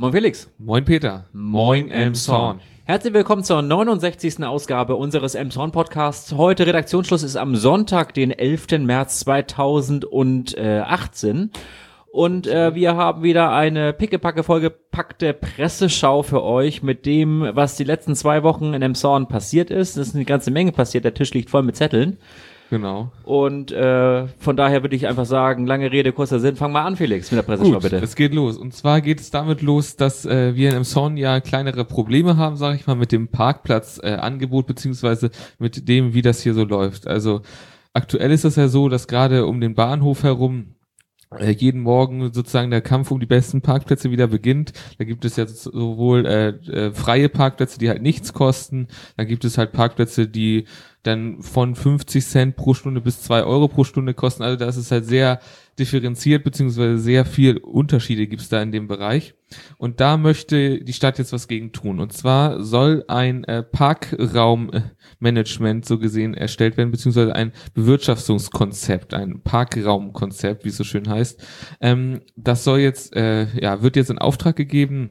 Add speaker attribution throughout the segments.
Speaker 1: Moin Felix.
Speaker 2: Moin Peter.
Speaker 1: Moin Elmshorn. Herzlich willkommen zur 69. Ausgabe unseres Elmshorn Podcasts. Heute Redaktionsschluss ist am Sonntag, den 11. März 2018. Und äh, wir haben wieder eine pickepacke vollgepackte Presseschau für euch mit dem, was die letzten zwei Wochen in Elmshorn passiert ist. Es ist eine ganze Menge passiert. Der Tisch liegt voll mit Zetteln.
Speaker 2: Genau.
Speaker 1: Und äh, von daher würde ich einfach sagen, lange Rede, kurzer Sinn. Fang mal an, Felix, mit der Presseschau
Speaker 2: Gut,
Speaker 1: bitte.
Speaker 2: es geht los. Und zwar geht es damit los, dass äh, wir im Son ja kleinere Probleme haben, sage ich mal, mit dem Parkplatzangebot äh, beziehungsweise mit dem, wie das hier so läuft. Also aktuell ist es ja so, dass gerade um den Bahnhof herum äh, jeden Morgen sozusagen der Kampf um die besten Parkplätze wieder beginnt. Da gibt es ja sowohl äh, äh, freie Parkplätze, die halt nichts kosten, dann gibt es halt Parkplätze, die dann von 50 Cent pro Stunde bis 2 Euro pro Stunde kosten. Also da ist es halt sehr differenziert, beziehungsweise sehr viel Unterschiede gibt es da in dem Bereich. Und da möchte die Stadt jetzt was gegen tun. Und zwar soll ein äh, Parkraummanagement so gesehen erstellt werden, beziehungsweise ein Bewirtschaftungskonzept, ein Parkraumkonzept, wie es so schön heißt. Ähm, das soll jetzt, äh, ja, wird jetzt in Auftrag gegeben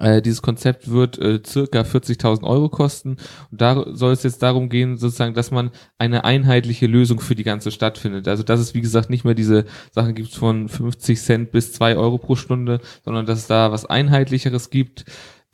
Speaker 2: äh, dieses Konzept wird äh, circa 40.000 Euro kosten. Und da soll es jetzt darum gehen, sozusagen, dass man eine einheitliche Lösung für die ganze Stadt findet. Also dass es, wie gesagt, nicht mehr diese Sachen gibt von 50 Cent bis 2 Euro pro Stunde, sondern dass es da was Einheitlicheres gibt.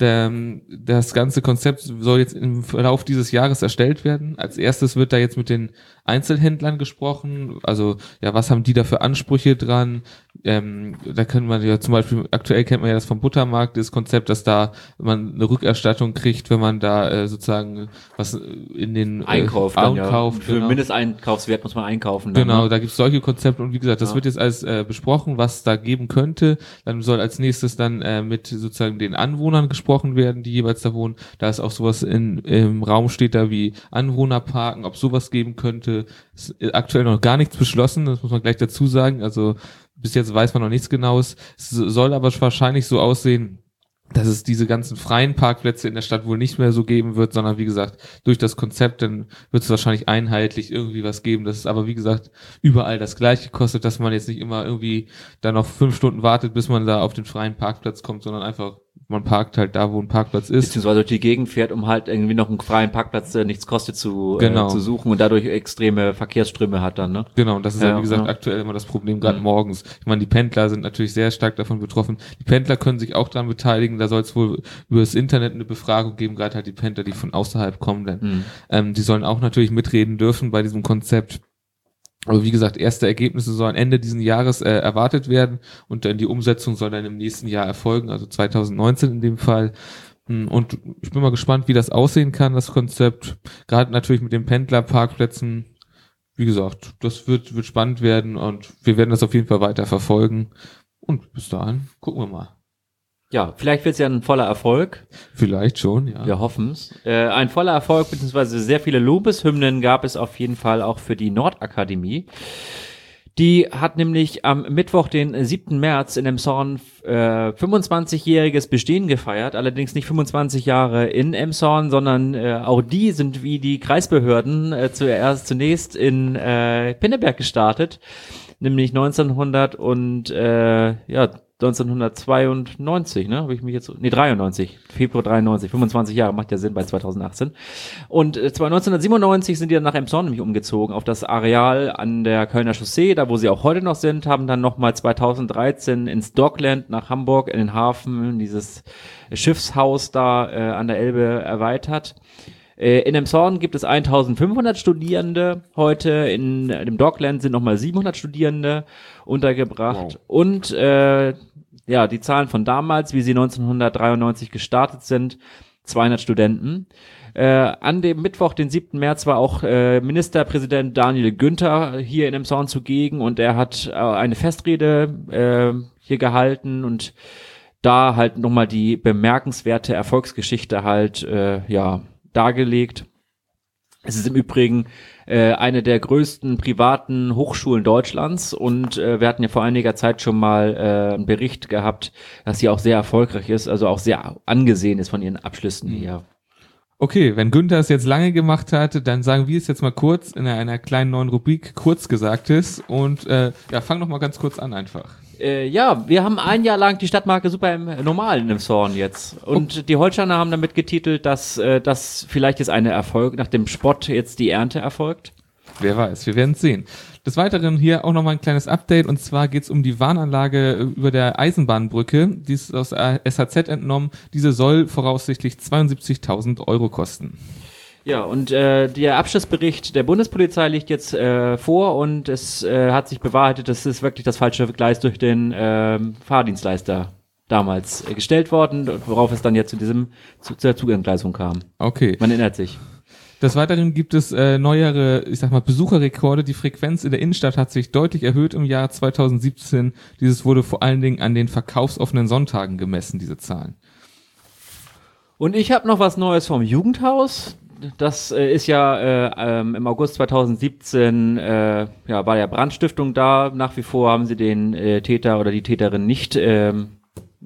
Speaker 2: Das ganze Konzept soll jetzt im Verlauf dieses Jahres erstellt werden. Als erstes wird da jetzt mit den Einzelhändlern gesprochen. Also, ja, was haben die da für Ansprüche dran? Ähm, da können man ja zum Beispiel, aktuell kennt man ja das vom Buttermarkt, das Konzept, dass da man eine Rückerstattung kriegt, wenn man da äh, sozusagen was in den
Speaker 1: äh, Einkauf
Speaker 2: äh, einkauft.
Speaker 1: Ja. Für genau. Mindesteinkaufswert muss man einkaufen.
Speaker 2: Dann, genau, ne? da gibt es solche Konzepte und wie gesagt, das ja. wird jetzt alles äh, besprochen, was da geben könnte. Dann soll als nächstes dann äh, mit sozusagen den Anwohnern gesprochen werden, die jeweils da wohnen. Da ist auch sowas in, im Raum steht da wie Anwohnerparken, ob sowas geben könnte. Ist aktuell noch gar nichts beschlossen, das muss man gleich dazu sagen. Also bis jetzt weiß man noch nichts genaues. Es soll aber wahrscheinlich so aussehen, dass es diese ganzen freien Parkplätze in der Stadt wohl nicht mehr so geben wird, sondern wie gesagt, durch das Konzept, dann wird es wahrscheinlich einheitlich irgendwie was geben. Das ist aber wie gesagt überall das gleiche kostet, dass man jetzt nicht immer irgendwie da noch fünf Stunden wartet, bis man da auf den freien Parkplatz kommt, sondern einfach man parkt halt da, wo ein Parkplatz ist.
Speaker 1: Beziehungsweise durch die Gegend fährt, um halt irgendwie noch einen freien Parkplatz, der nichts kostet, zu, äh, genau. äh, zu suchen und dadurch extreme Verkehrsströme hat dann, ne?
Speaker 2: Genau, und das ist ja, ja wie gesagt, ja. aktuell immer das Problem, gerade mhm. morgens. Ich meine, die Pendler sind natürlich sehr stark davon betroffen. Die Pendler können sich auch daran beteiligen, da soll es wohl über das Internet eine Befragung geben, gerade halt die Pendler, die von außerhalb kommen, denn mhm. ähm, die sollen auch natürlich mitreden dürfen bei diesem Konzept. Aber wie gesagt, erste Ergebnisse sollen Ende diesen Jahres äh, erwartet werden und dann die Umsetzung soll dann im nächsten Jahr erfolgen, also 2019 in dem Fall. Hm, und ich bin mal gespannt, wie das aussehen kann, das Konzept. Gerade natürlich mit den Pendlerparkplätzen. Wie gesagt, das wird, wird spannend werden und wir werden das auf jeden Fall weiter verfolgen. Und bis dahin gucken wir mal.
Speaker 1: Ja, vielleicht wird es ja ein voller Erfolg.
Speaker 2: Vielleicht schon, ja.
Speaker 1: Wir hoffen es. Äh, ein voller Erfolg, beziehungsweise sehr viele Lobeshymnen gab es auf jeden Fall auch für die Nordakademie. Die hat nämlich am Mittwoch, den 7. März in Emshorn äh, 25-jähriges Bestehen gefeiert. Allerdings nicht 25 Jahre in Emshorn, sondern äh, auch die sind wie die Kreisbehörden äh, zuerst zunächst in äh, Pinneberg gestartet. Nämlich 1900 und äh, ja 1992, ne? Habe ich mich jetzt. Nee, 93. Februar 93. 25 Jahre macht ja Sinn bei 2018. Und äh, 1997 sind die dann nach Emshorn nämlich umgezogen auf das Areal an der Kölner Chaussee, da wo sie auch heute noch sind, haben dann nochmal 2013 ins Dockland nach Hamburg in den Hafen dieses Schiffshaus da äh, an der Elbe erweitert. Äh, in Emshorn gibt es 1500 Studierende heute, in dem Dockland sind nochmal 700 Studierende untergebracht wow. und äh, ja, die Zahlen von damals, wie sie 1993 gestartet sind, 200 Studenten. Äh, an dem Mittwoch, den 7. März, war auch äh, Ministerpräsident Daniel Günther hier in Emshorn zugegen und er hat äh, eine Festrede äh, hier gehalten und da halt nochmal die bemerkenswerte Erfolgsgeschichte halt, äh, ja, dargelegt. Es ist im Übrigen äh, eine der größten privaten Hochschulen Deutschlands und äh, wir hatten ja vor einiger Zeit schon mal äh, einen Bericht gehabt, dass sie auch sehr erfolgreich ist, also auch sehr angesehen ist von ihren Abschlüssen hier. Mhm.
Speaker 2: Okay, wenn Günther es jetzt lange gemacht hat, dann sagen wir es jetzt mal kurz in einer kleinen neuen Rubrik kurz gesagt ist und äh, ja, fang noch mal ganz kurz an einfach.
Speaker 1: Äh, ja, wir haben ein Jahr lang die Stadtmarke super im Normalen im Zorn jetzt. Und oh. die Holsteiner haben damit getitelt, dass äh, das vielleicht jetzt eine Erfolg, nach dem Spott jetzt die Ernte erfolgt.
Speaker 2: Wer weiß, wir werden es sehen. Des Weiteren hier auch nochmal ein kleines Update und zwar geht es um die Warnanlage äh, über der Eisenbahnbrücke. Die ist aus SHZ entnommen. Diese soll voraussichtlich 72.000 Euro kosten.
Speaker 1: Ja, und äh, der Abschlussbericht der Bundespolizei liegt jetzt äh, vor und es äh, hat sich bewahrheitet, das ist wirklich das falsche Gleis durch den äh, Fahrdienstleister damals äh, gestellt worden, worauf es dann jetzt zu diesem zu, zur Zugentgleisung kam.
Speaker 2: Okay.
Speaker 1: Man erinnert sich.
Speaker 2: Des Weiteren gibt es äh, neuere, ich sag mal, Besucherrekorde. Die Frequenz in der Innenstadt hat sich deutlich erhöht im Jahr 2017. Dieses wurde vor allen Dingen an den verkaufsoffenen Sonntagen gemessen, diese Zahlen.
Speaker 1: Und ich habe noch was Neues vom Jugendhaus das äh, ist ja äh, ähm, im August 2017 äh, ja, war ja Brandstiftung da. Nach wie vor haben sie den äh, Täter oder die Täterin nicht ähm,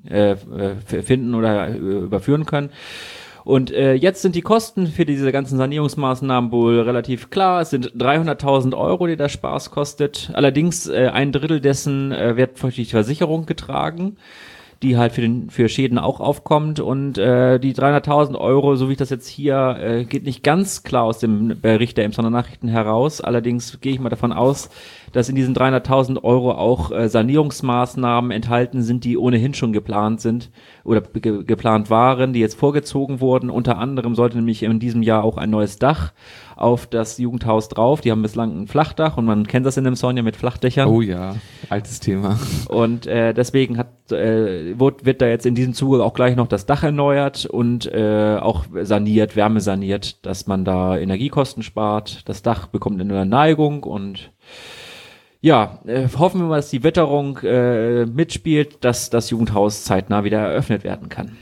Speaker 1: äh, äh, finden oder überführen können. Und jetzt sind die Kosten für diese ganzen Sanierungsmaßnahmen wohl relativ klar. Es sind 300.000 Euro, die der Spaß kostet. Allerdings ein Drittel dessen wird durch die Versicherung getragen die halt für, den, für Schäden auch aufkommt. Und äh, die 300.000 Euro, so wie ich das jetzt hier, äh, geht nicht ganz klar aus dem Bericht der Emsonner Nachrichten heraus. Allerdings gehe ich mal davon aus, dass in diesen 300.000 Euro auch äh, Sanierungsmaßnahmen enthalten sind, die ohnehin schon geplant sind oder ge geplant waren, die jetzt vorgezogen wurden. Unter anderem sollte nämlich in diesem Jahr auch ein neues Dach auf das Jugendhaus drauf. Die haben bislang ein Flachdach und man kennt das in dem Song ja mit Flachdächern.
Speaker 2: Oh ja, altes Thema.
Speaker 1: Und äh, deswegen hat, äh, wird, wird da jetzt in diesem Zuge auch gleich noch das Dach erneuert und äh, auch saniert, Wärme saniert, dass man da Energiekosten spart. Das Dach bekommt eine Neigung und ja, äh, hoffen wir mal, dass die Witterung äh, mitspielt, dass das Jugendhaus zeitnah wieder eröffnet werden kann.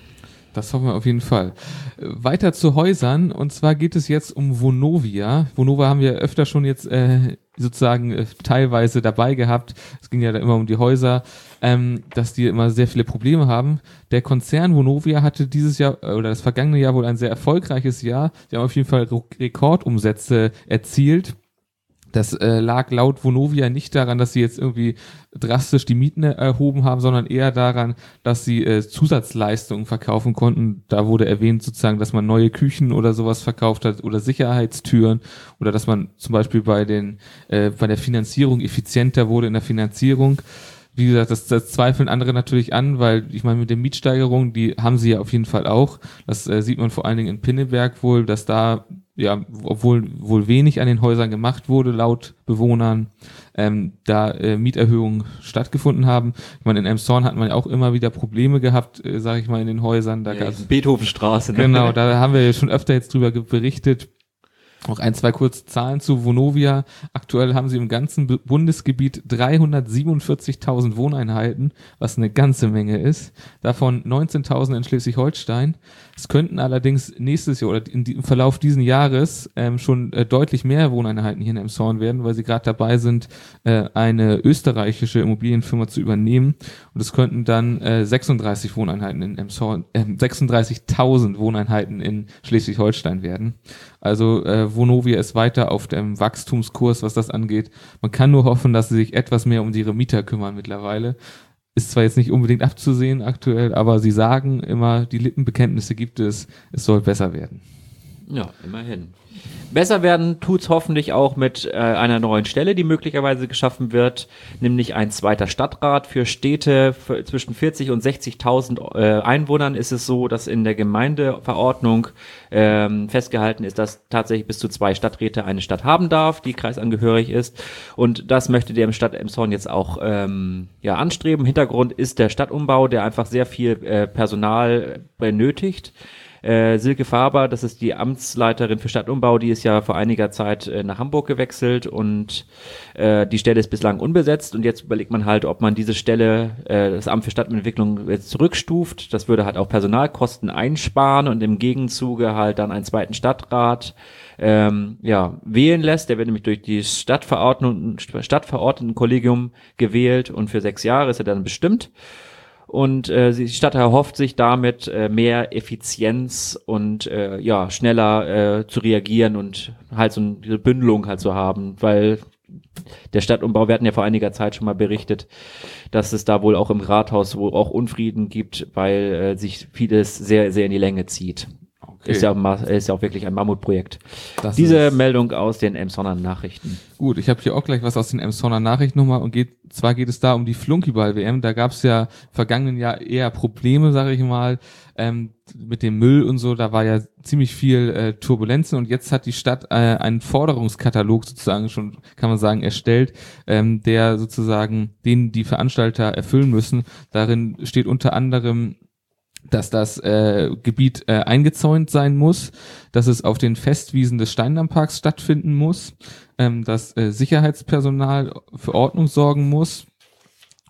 Speaker 2: Das hoffen wir auf jeden Fall. Weiter zu Häusern und zwar geht es jetzt um Vonovia. Vonova haben wir öfter schon jetzt äh, sozusagen äh, teilweise dabei gehabt. Es ging ja da immer um die Häuser, ähm, dass die immer sehr viele Probleme haben. Der Konzern Vonovia hatte dieses Jahr äh, oder das vergangene Jahr wohl ein sehr erfolgreiches Jahr. Die haben auf jeden Fall Rekordumsätze erzielt. Das äh, lag laut Vonovia nicht daran, dass sie jetzt irgendwie drastisch die Mieten erhoben haben, sondern eher daran, dass sie äh, Zusatzleistungen verkaufen konnten. Da wurde erwähnt sozusagen, dass man neue Küchen oder sowas verkauft hat oder Sicherheitstüren oder dass man zum Beispiel bei den äh, bei der Finanzierung effizienter wurde in der Finanzierung wie gesagt, das, das zweifeln andere natürlich an, weil ich meine, mit den Mietsteigerungen, die haben sie ja auf jeden Fall auch. Das äh, sieht man vor allen Dingen in Pinneberg wohl, dass da ja, obwohl wohl wenig an den Häusern gemacht wurde, laut Bewohnern, ähm, da äh, Mieterhöhungen stattgefunden haben. Ich meine, in Emshorn hat man ja auch immer wieder Probleme gehabt, äh, sage ich mal, in den Häusern. Da
Speaker 1: ja, Beethovenstraße.
Speaker 2: Ne? Genau, da haben wir ja schon öfter jetzt drüber berichtet. Noch ein, zwei kurze Zahlen zu Vonovia. Aktuell haben sie im ganzen Bundesgebiet 347.000 Wohneinheiten, was eine ganze Menge ist. Davon 19.000 in Schleswig-Holstein. Es könnten allerdings nächstes Jahr oder im Verlauf diesen Jahres ähm, schon äh, deutlich mehr Wohneinheiten hier in Emshorn werden, weil sie gerade dabei sind, äh, eine österreichische Immobilienfirma zu übernehmen. Und es könnten dann äh, 36 Wohneinheiten in Emshorn, äh, 36.000 Wohneinheiten in Schleswig-Holstein werden. Also äh, Vonovia ist weiter auf dem Wachstumskurs, was das angeht. Man kann nur hoffen, dass sie sich etwas mehr um ihre Mieter kümmern mittlerweile. Ist zwar jetzt nicht unbedingt abzusehen aktuell, aber sie sagen immer, die Lippenbekenntnisse gibt es, es soll besser werden.
Speaker 1: Ja, immerhin. Besser werden tut's hoffentlich auch mit äh, einer neuen Stelle, die möglicherweise geschaffen wird, nämlich ein zweiter Stadtrat für Städte für zwischen 40 und 60.000 äh, Einwohnern ist es so, dass in der Gemeindeverordnung ähm, festgehalten ist, dass tatsächlich bis zu zwei Stadträte eine Stadt haben darf, die kreisangehörig ist. Und das möchte der Stadt Emshorn jetzt auch ähm, ja, anstreben. Hintergrund ist der Stadtumbau, der einfach sehr viel äh, Personal benötigt. Äh, Silke Faber, das ist die Amtsleiterin für Stadtumbau, die ist ja vor einiger Zeit äh, nach Hamburg gewechselt und äh, die Stelle ist bislang unbesetzt und jetzt überlegt man halt, ob man diese Stelle, äh, das Amt für Stadtentwicklung jetzt zurückstuft. Das würde halt auch Personalkosten einsparen und im Gegenzuge halt dann einen zweiten Stadtrat ähm, ja, wählen lässt. Der wird nämlich durch die Stadtverordnung, Stadtverordnetenkollegium gewählt und für sechs Jahre ist er dann bestimmt. Und äh, die Stadt erhofft sich damit äh, mehr Effizienz und äh, ja schneller äh, zu reagieren und halt so eine Bündelung halt zu haben, weil der Stadtumbau, wir hatten ja vor einiger Zeit schon mal berichtet, dass es da wohl auch im Rathaus wohl auch Unfrieden gibt, weil äh, sich vieles sehr, sehr in die Länge zieht.
Speaker 2: Okay.
Speaker 1: Ist, ja, ma- ist ja auch wirklich ein Mammutprojekt.
Speaker 2: Das
Speaker 1: Diese Meldung aus den Emsonner Nachrichten.
Speaker 2: Gut, ich habe hier auch gleich was aus den Emsonner Nachrichten nochmal und geht, zwar geht es da um die Flunkyball-WM. Da gab es ja vergangenen Jahr eher Probleme, sage ich mal, ähm, mit dem Müll und so. Da war ja ziemlich viel äh, Turbulenzen und jetzt hat die Stadt äh, einen Forderungskatalog sozusagen schon, kann man sagen, erstellt, ähm, der sozusagen den die Veranstalter erfüllen müssen. Darin steht unter anderem dass das äh, Gebiet äh, eingezäunt sein muss, dass es auf den Festwiesen des Steindammparks stattfinden muss, ähm, dass äh, Sicherheitspersonal für Ordnung sorgen muss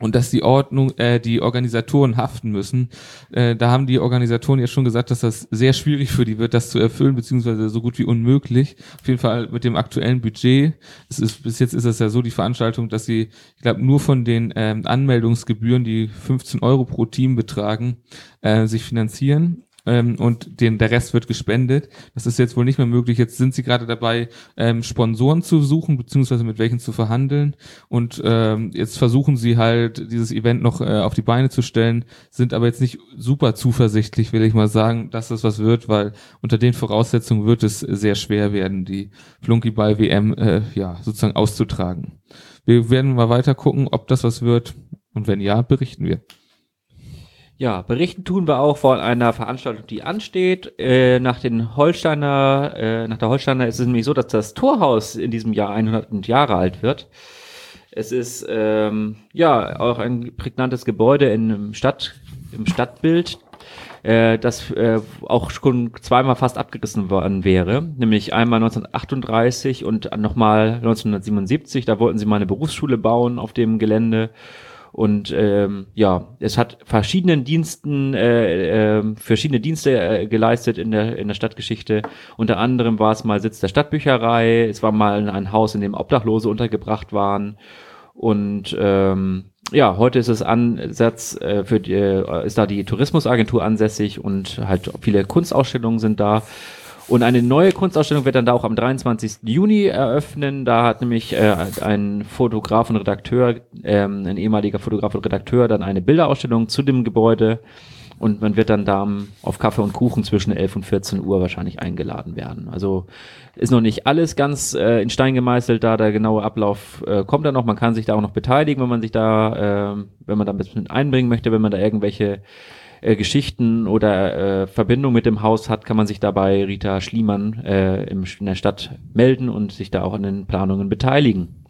Speaker 2: und dass die Ordnung, äh, die Organisatoren haften müssen. Äh, da haben die Organisatoren ja schon gesagt, dass das sehr schwierig für die wird, das zu erfüllen, beziehungsweise so gut wie unmöglich. Auf jeden Fall mit dem aktuellen Budget. Es ist, bis jetzt ist es ja so, die Veranstaltung, dass sie, ich glaube, nur von den ähm, Anmeldungsgebühren, die 15 Euro pro Team betragen, äh, sich finanzieren. Ähm, und den, der Rest wird gespendet. Das ist jetzt wohl nicht mehr möglich. Jetzt sind sie gerade dabei, ähm, Sponsoren zu suchen, beziehungsweise mit welchen zu verhandeln. Und ähm, jetzt versuchen sie halt, dieses Event noch äh, auf die Beine zu stellen, sind aber jetzt nicht super zuversichtlich, will ich mal sagen, dass das was wird, weil unter den Voraussetzungen wird es sehr schwer werden, die Flunkyball-WM äh, ja, sozusagen auszutragen. Wir werden mal weiter gucken, ob das was wird. Und wenn ja, berichten wir.
Speaker 1: Ja, berichten tun wir auch von einer Veranstaltung, die ansteht. Äh, nach den Holsteiner, äh, nach der Holsteiner ist es nämlich so, dass das Torhaus in diesem Jahr 100 Jahre alt wird. Es ist ähm, ja auch ein prägnantes Gebäude in Stadt, im Stadtbild, äh, das äh, auch schon zweimal fast abgerissen worden wäre, nämlich einmal 1938 und nochmal 1977. Da wollten sie mal eine Berufsschule bauen auf dem Gelände. Und ähm, ja, es hat verschiedenen Diensten, äh, äh, verschiedene Dienste äh, geleistet in der, in der Stadtgeschichte. Unter anderem war es mal Sitz der Stadtbücherei, es war mal ein Haus, in dem Obdachlose untergebracht waren. Und ähm, ja, heute ist es Ansatz äh, für die, äh, ist da die Tourismusagentur ansässig und halt viele Kunstausstellungen sind da. Und eine neue Kunstausstellung wird dann da auch am 23. Juni eröffnen. Da hat nämlich äh, ein Fotograf und Redakteur, ähm, ein ehemaliger Fotograf und Redakteur, dann eine Bilderausstellung zu dem Gebäude. Und man wird dann da am- auf Kaffee und Kuchen zwischen 11 und 14 Uhr wahrscheinlich eingeladen werden. Also ist noch nicht alles ganz äh, in Stein gemeißelt, da der genaue Ablauf äh, kommt dann noch. Man kann sich da auch noch beteiligen, wenn man sich da, äh, wenn man da ein bisschen einbringen möchte, wenn man da irgendwelche äh, Geschichten oder äh, Verbindung mit dem Haus hat, kann man sich dabei Rita Schliemann äh, im, in der Stadt melden und sich da auch an den Planungen beteiligen.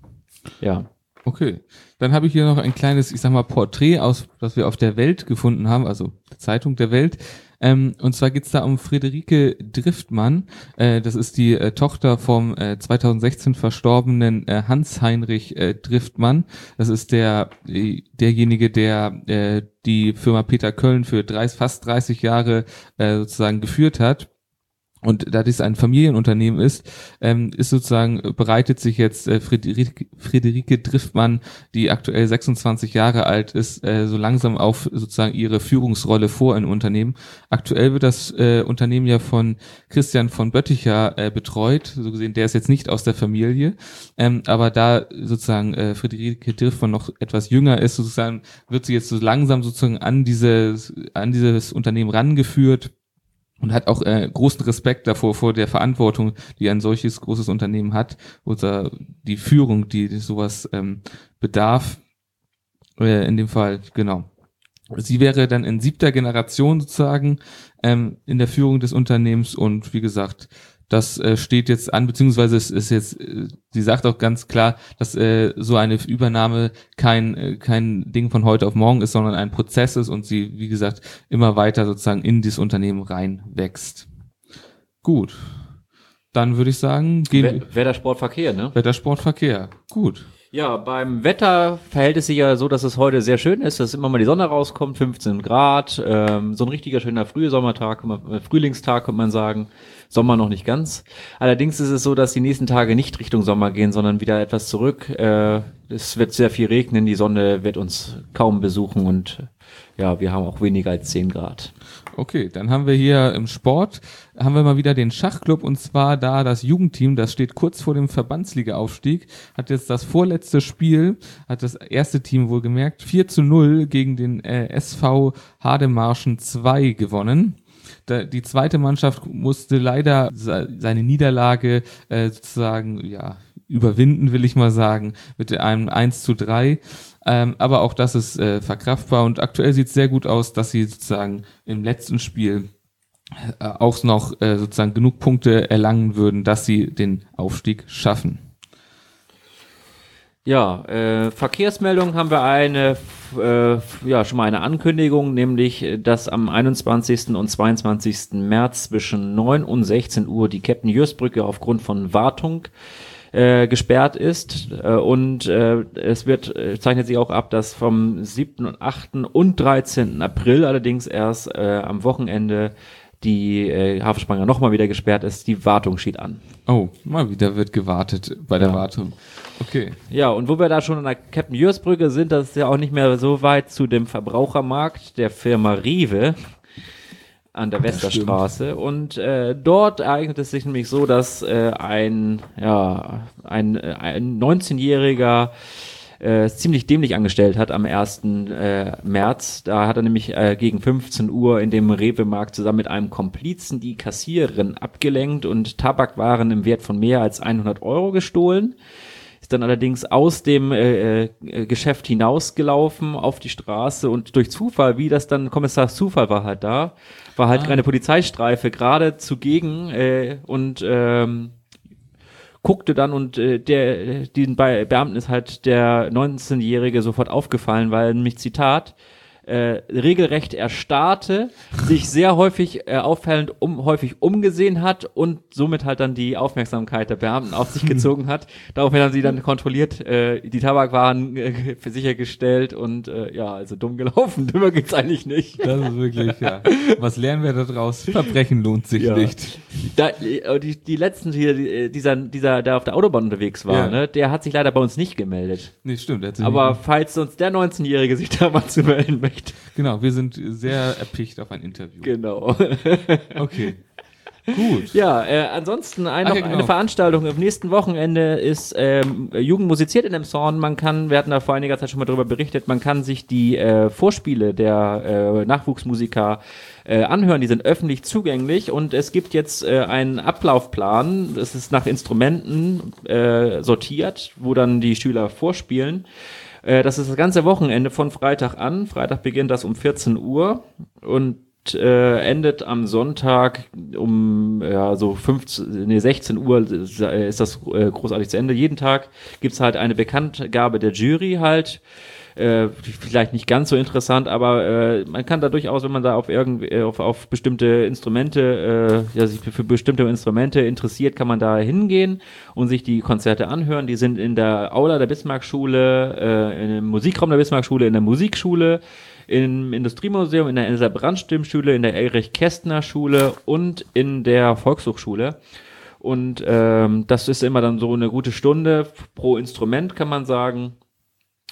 Speaker 1: Ja.
Speaker 2: Okay. Dann habe ich hier noch ein kleines, ich sag mal, Porträt aus, das wir auf der Welt gefunden haben, also Zeitung der Welt. Ähm, und zwar geht's da um Friederike Driftmann. Äh, das ist die äh, Tochter vom äh, 2016 verstorbenen äh, Hans-Heinrich äh, Driftmann. Das ist der die, derjenige, der äh, die Firma Peter Köln für 30, fast 30 Jahre äh, sozusagen geführt hat. Und da dies ein Familienunternehmen ist, ähm, ist sozusagen, äh, bereitet sich jetzt äh, Friederike, Friederike Driftmann, die aktuell 26 Jahre alt ist, äh, so langsam auf sozusagen ihre Führungsrolle vor im Unternehmen. Aktuell wird das äh, Unternehmen ja von Christian von Bötticher äh, betreut, so gesehen, der ist jetzt nicht aus der Familie, ähm, aber da sozusagen äh, Friederike Driftmann noch etwas jünger ist, sozusagen, wird sie jetzt so langsam sozusagen an dieses, an dieses Unternehmen rangeführt und hat auch äh, großen Respekt davor vor der Verantwortung, die ein solches großes Unternehmen hat oder die Führung, die sowas ähm, bedarf. Äh, in dem Fall genau. Sie wäre dann in siebter Generation sozusagen ähm, in der Führung des Unternehmens und wie gesagt, das äh, steht jetzt an, beziehungsweise es ist jetzt, äh, sie sagt auch ganz klar, dass äh, so eine Übernahme kein, äh, kein Ding von heute auf morgen ist, sondern ein Prozess ist und sie, wie gesagt, immer weiter sozusagen in dieses Unternehmen reinwächst. Gut. Dann würde ich sagen, gehen wir.
Speaker 1: wer der Sportverkehr, ne?
Speaker 2: Wettersportverkehr. Gut.
Speaker 1: Ja, beim Wetter verhält es sich ja so, dass es heute sehr schön ist, dass immer mal die Sonne rauskommt, 15 Grad, ähm, so ein richtiger schöner früher Sommertag, kann man- äh, Frühlingstag könnte man sagen, Sommer noch nicht ganz. Allerdings ist es so, dass die nächsten Tage nicht Richtung Sommer gehen, sondern wieder etwas zurück. Äh, es wird sehr viel regnen, die Sonne wird uns kaum besuchen und ja, wir haben auch weniger als 10 Grad.
Speaker 2: Okay, dann haben wir hier im Sport, haben wir mal wieder den Schachclub und zwar da das Jugendteam, das steht kurz vor dem Verbandsliga-Aufstieg, hat jetzt das vorletzte Spiel, hat das erste Team wohlgemerkt, 4 zu 0 gegen den äh, SV Hademarschen 2 gewonnen. Da, die zweite Mannschaft musste leider seine Niederlage äh, sozusagen, ja, überwinden, will ich mal sagen, mit einem 1 zu 3. Ähm, aber auch das ist äh, verkraftbar und aktuell sieht es sehr gut aus, dass sie sozusagen im letzten Spiel äh, auch noch äh, sozusagen genug Punkte erlangen würden, dass sie den Aufstieg schaffen.
Speaker 1: Ja, äh, Verkehrsmeldung haben wir eine, äh, ja, schon mal eine Ankündigung, nämlich, dass am 21. und 22. März zwischen 9 und 16 Uhr die Captain Jürsbrücke aufgrund von Wartung äh, gesperrt ist. Äh, und äh, es wird, äh, zeichnet sich auch ab, dass vom 7. und 8. und 13. April allerdings erst äh, am Wochenende die äh, Hafenspranger nochmal wieder gesperrt ist. Die Wartung steht an.
Speaker 2: Oh, mal wieder wird gewartet bei der
Speaker 1: Ja.
Speaker 2: Wartung. Okay.
Speaker 1: Ja, und wo wir da schon an der Captain Jürsbrücke sind, das ist ja auch nicht mehr so weit zu dem Verbrauchermarkt der Firma Rive an der Westerstraße. Und äh, dort ereignet es sich nämlich so, dass äh, ein, ja, ein, äh, ein 19-jähriger äh, es ziemlich dämlich angestellt hat am 1. Äh, März. Da hat er nämlich äh, gegen 15 Uhr in dem Rewe-Markt zusammen mit einem Komplizen die Kassiererin abgelenkt und Tabakwaren im Wert von mehr als 100 Euro gestohlen ist dann allerdings aus dem äh, äh, Geschäft hinausgelaufen auf die Straße und durch Zufall, wie das dann Kommissars Zufall war halt da, war halt eine Polizeistreife gerade zugegen äh, und ähm, guckte dann und äh, der den Be Beamten ist halt der 19-Jährige sofort aufgefallen, weil nämlich Zitat äh, regelrecht erstarrte, sich sehr häufig äh, auffällend um, häufig umgesehen hat und somit halt dann die Aufmerksamkeit der Beamten auf sich gezogen hat. Daraufhin haben sie dann kontrolliert, äh, die Tabakwaren äh, für sichergestellt und äh, ja, also dumm gelaufen. Dümmer gibt's eigentlich nicht.
Speaker 2: Das ist wirklich, ja. Was lernen wir daraus? Verbrechen lohnt sich
Speaker 1: Ja.
Speaker 2: nicht.
Speaker 1: Da, äh, die, die letzten hier, die, äh, dieser, dieser, der auf der Autobahn unterwegs war,
Speaker 2: Ja.
Speaker 1: ne, der hat sich leider bei uns nicht gemeldet.
Speaker 2: Nee, stimmt. der hat sich
Speaker 1: Aber
Speaker 2: nicht-
Speaker 1: falls uns der 19-Jährige sich da mal zu melden möchte.
Speaker 2: Genau, wir sind sehr erpicht auf ein Interview.
Speaker 1: Genau.
Speaker 2: Okay. Gut.
Speaker 1: Ja, äh, ansonsten ein,
Speaker 2: ja, genau.
Speaker 1: eine Veranstaltung. Am nächsten Wochenende ist ähm, Jugend musiziert in Emshorn. Man kann, wir hatten da vor einiger Zeit schon mal darüber berichtet, man kann sich die äh, Vorspiele der äh, Nachwuchsmusiker äh, anhören. Die sind öffentlich zugänglich und es gibt jetzt äh, einen Ablaufplan. Es ist nach Instrumenten äh, sortiert, wo dann die Schüler vorspielen. Äh, das ist das ganze Wochenende von Freitag an. Freitag beginnt das um 14 Uhr und äh, endet am Sonntag um ja, so 15, nee, 16 Uhr ist das äh, großartig zu Ende. Jeden Tag gibt's halt eine Bekanntgabe der Jury halt. Äh, vielleicht nicht ganz so interessant, aber äh, man kann da durchaus, wenn man da auf irgendwie auf, auf bestimmte Instrumente, äh, ja, sich für bestimmte Instrumente interessiert, kann man da hingehen und sich die Konzerte anhören. Die sind in der Aula der Bismarckschule, äh, dem Musikraum der Bismarckschule, in der Musikschule, im Industriemuseum, in der Elsa Brandstimm-Schule, in der Erich-Kästner-Schule und in der Volkshochschule. Und ähm, das ist immer dann so eine gute Stunde pro Instrument, kann man sagen,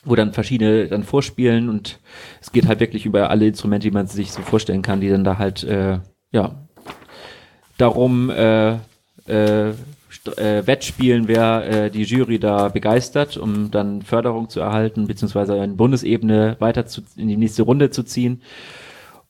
Speaker 1: wo dann verschiedene dann vorspielen und es geht halt wirklich über alle Instrumente, die man sich so vorstellen kann, die dann da halt, äh, ja, darum äh, äh, äh, wettspielen, wer äh, die Jury da begeistert, um dann Förderung zu erhalten, beziehungsweise in Bundesebene weiter zu, in die nächste Runde zu ziehen.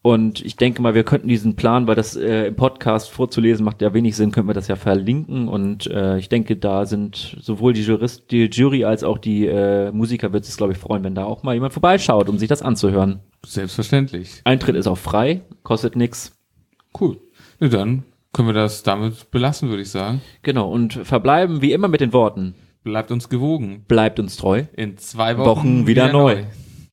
Speaker 1: Und ich denke mal, wir könnten diesen Plan, weil das äh, im Podcast vorzulesen macht ja wenig Sinn, könnten wir das ja verlinken. Und äh, ich denke, da sind sowohl die, Jurist, die Jury als auch die äh, Musiker wird es, glaube ich, freuen, wenn da auch mal jemand vorbeischaut, um sich das anzuhören.
Speaker 2: Selbstverständlich.
Speaker 1: Eintritt ist auch frei, kostet nix.
Speaker 2: Cool. Na dann können wir das damit belassen, würde ich sagen.
Speaker 1: Genau, und verbleiben wie immer mit den Worten.
Speaker 2: Bleibt uns gewogen.
Speaker 1: Bleibt uns treu.
Speaker 2: In zwei Wochen,
Speaker 1: Wochen wieder neu.